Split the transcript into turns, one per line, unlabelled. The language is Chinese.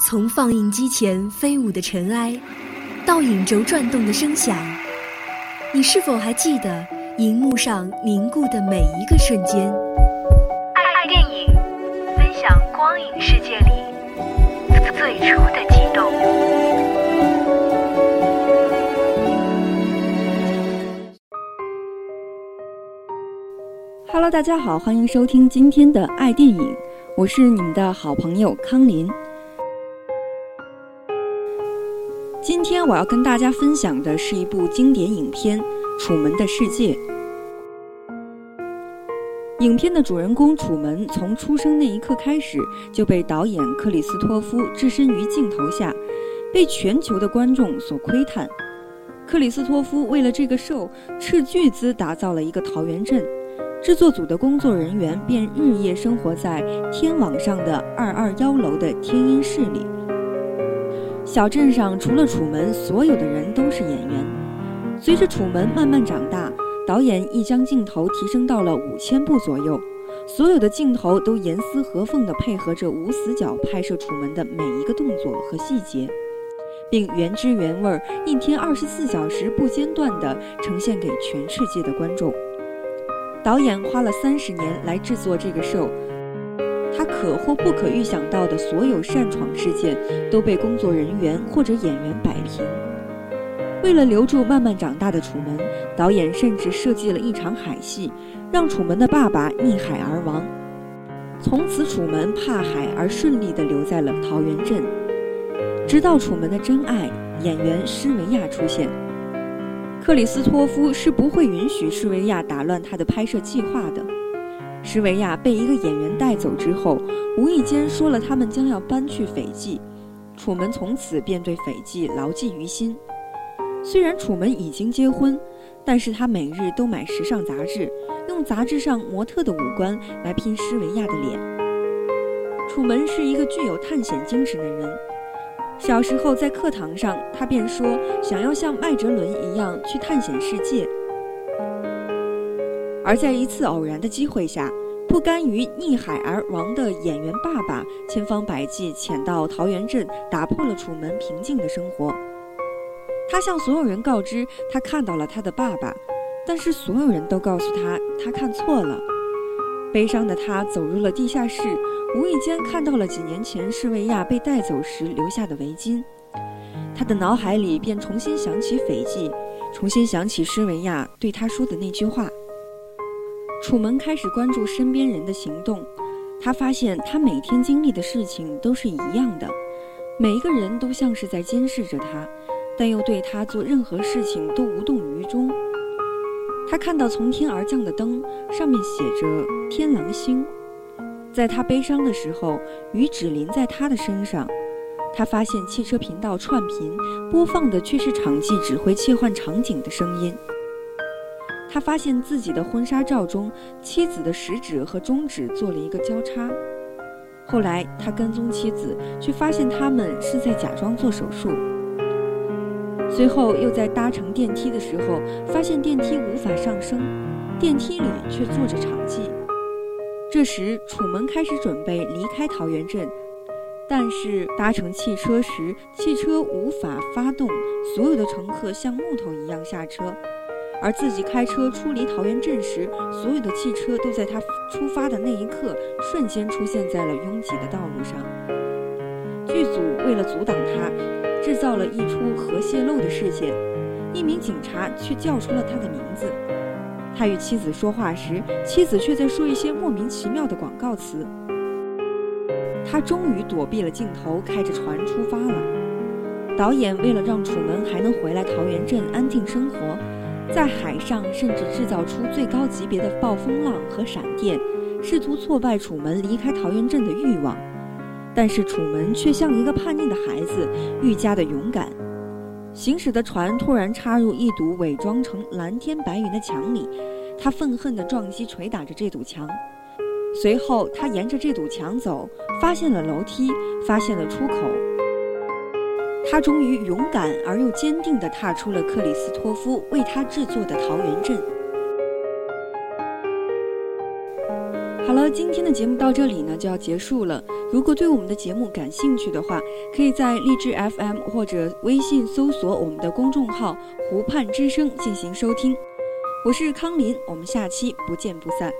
从放映机前飞舞的尘埃，到影轴转动的声响，你是否还记得荧幕上凝固的每一个瞬间？
爱电影，分享光影世界里最初的悸动。
Hello，大家好，欢迎收听今天的爱电影，我是你们的好朋友康林。今天我要跟大家分享的是一部经典影片《楚门的世界》。影片的主人公楚门从出生那一刻开始就被导演克里斯托夫置身于镜头下，被全球的观众所窥探。克里斯托夫为了这个兽斥巨资打造了一个桃源镇，制作组的工作人员便日夜生活在天网上的二二幺楼的天音室里。小镇上除了楚门，所有的人都是演员。随着楚门慢慢长大，导演亦将镜头提升到了五千部左右，所有的镜头都严丝合缝地配合着无死角拍摄楚门的每一个动作和细节，并原汁原味儿、一天二十四小时不间断地呈现给全世界的观众。导演花了三十年来制作这个 show。他可或不可预想到的所有擅闯事件都被工作人员或者演员摆平。为了留住慢慢长大的楚门，导演甚至设计了一场海戏，让楚门的爸爸溺海而亡。从此，楚门怕海而顺利地留在了桃源镇。直到楚门的真爱演员施维亚出现，克里斯托夫是不会允许施维亚打乱他的拍摄计划的。施维亚被一个演员带走之后，无意间说了他们将要搬去斐济，楚门从此便对斐济牢记于心。虽然楚门已经结婚，但是他每日都买时尚杂志，用杂志上模特的五官来拼施维亚的脸。楚门是一个具有探险精神的人，小时候在课堂上，他便说想要像麦哲伦一样去探险世界。而在一次偶然的机会下，不甘于逆海而亡的演员爸爸千方百计潜到桃源镇，打破了楚门平静的生活。他向所有人告知他看到了他的爸爸，但是所有人都告诉他他看错了。悲伤的他走入了地下室，无意间看到了几年前施维亚被带走时留下的围巾，他的脑海里便重新想起斐济，重新想起施维亚对他说的那句话。楚门开始关注身边人的行动，他发现他每天经历的事情都是一样的，每一个人都像是在监视着他，但又对他做任何事情都无动于衷。他看到从天而降的灯，上面写着“天狼星”。在他悲伤的时候，雨只淋在他的身上。他发现汽车频道串频，播放的却是场记指挥切换场景的声音。他发现自己的婚纱照中，妻子的食指和中指做了一个交叉。后来他跟踪妻子，却发现他们是在假装做手术。随后又在搭乘电梯的时候，发现电梯无法上升，电梯里却坐着场记。这时楚门开始准备离开桃源镇，但是搭乘汽车时，汽车无法发动，所有的乘客像木头一样下车。而自己开车出离桃源镇时，所有的汽车都在他出发的那一刻瞬间出现在了拥挤的道路上。剧组为了阻挡他，制造了一出核泄漏的事件。一名警察却叫出了他的名字。他与妻子说话时，妻子却在说一些莫名其妙的广告词。他终于躲避了镜头，开着船出发了。导演为了让楚门还能回来桃源镇安定生活。在海上，甚至制造出最高级别的暴风浪和闪电，试图挫败楚门离开桃源镇的欲望。但是楚门却像一个叛逆的孩子，愈加的勇敢。行驶的船突然插入一堵伪装成蓝天白云的墙里，他愤恨地撞击捶打着这堵墙。随后，他沿着这堵墙走，发现了楼梯，发现了出口。他终于勇敢而又坚定地踏出了克里斯托夫为他制作的桃源镇。好了，今天的节目到这里呢就要结束了。如果对我们的节目感兴趣的话，可以在荔枝 FM 或者微信搜索我们的公众号“湖畔之声”进行收听。我是康林，我们下期不见不散。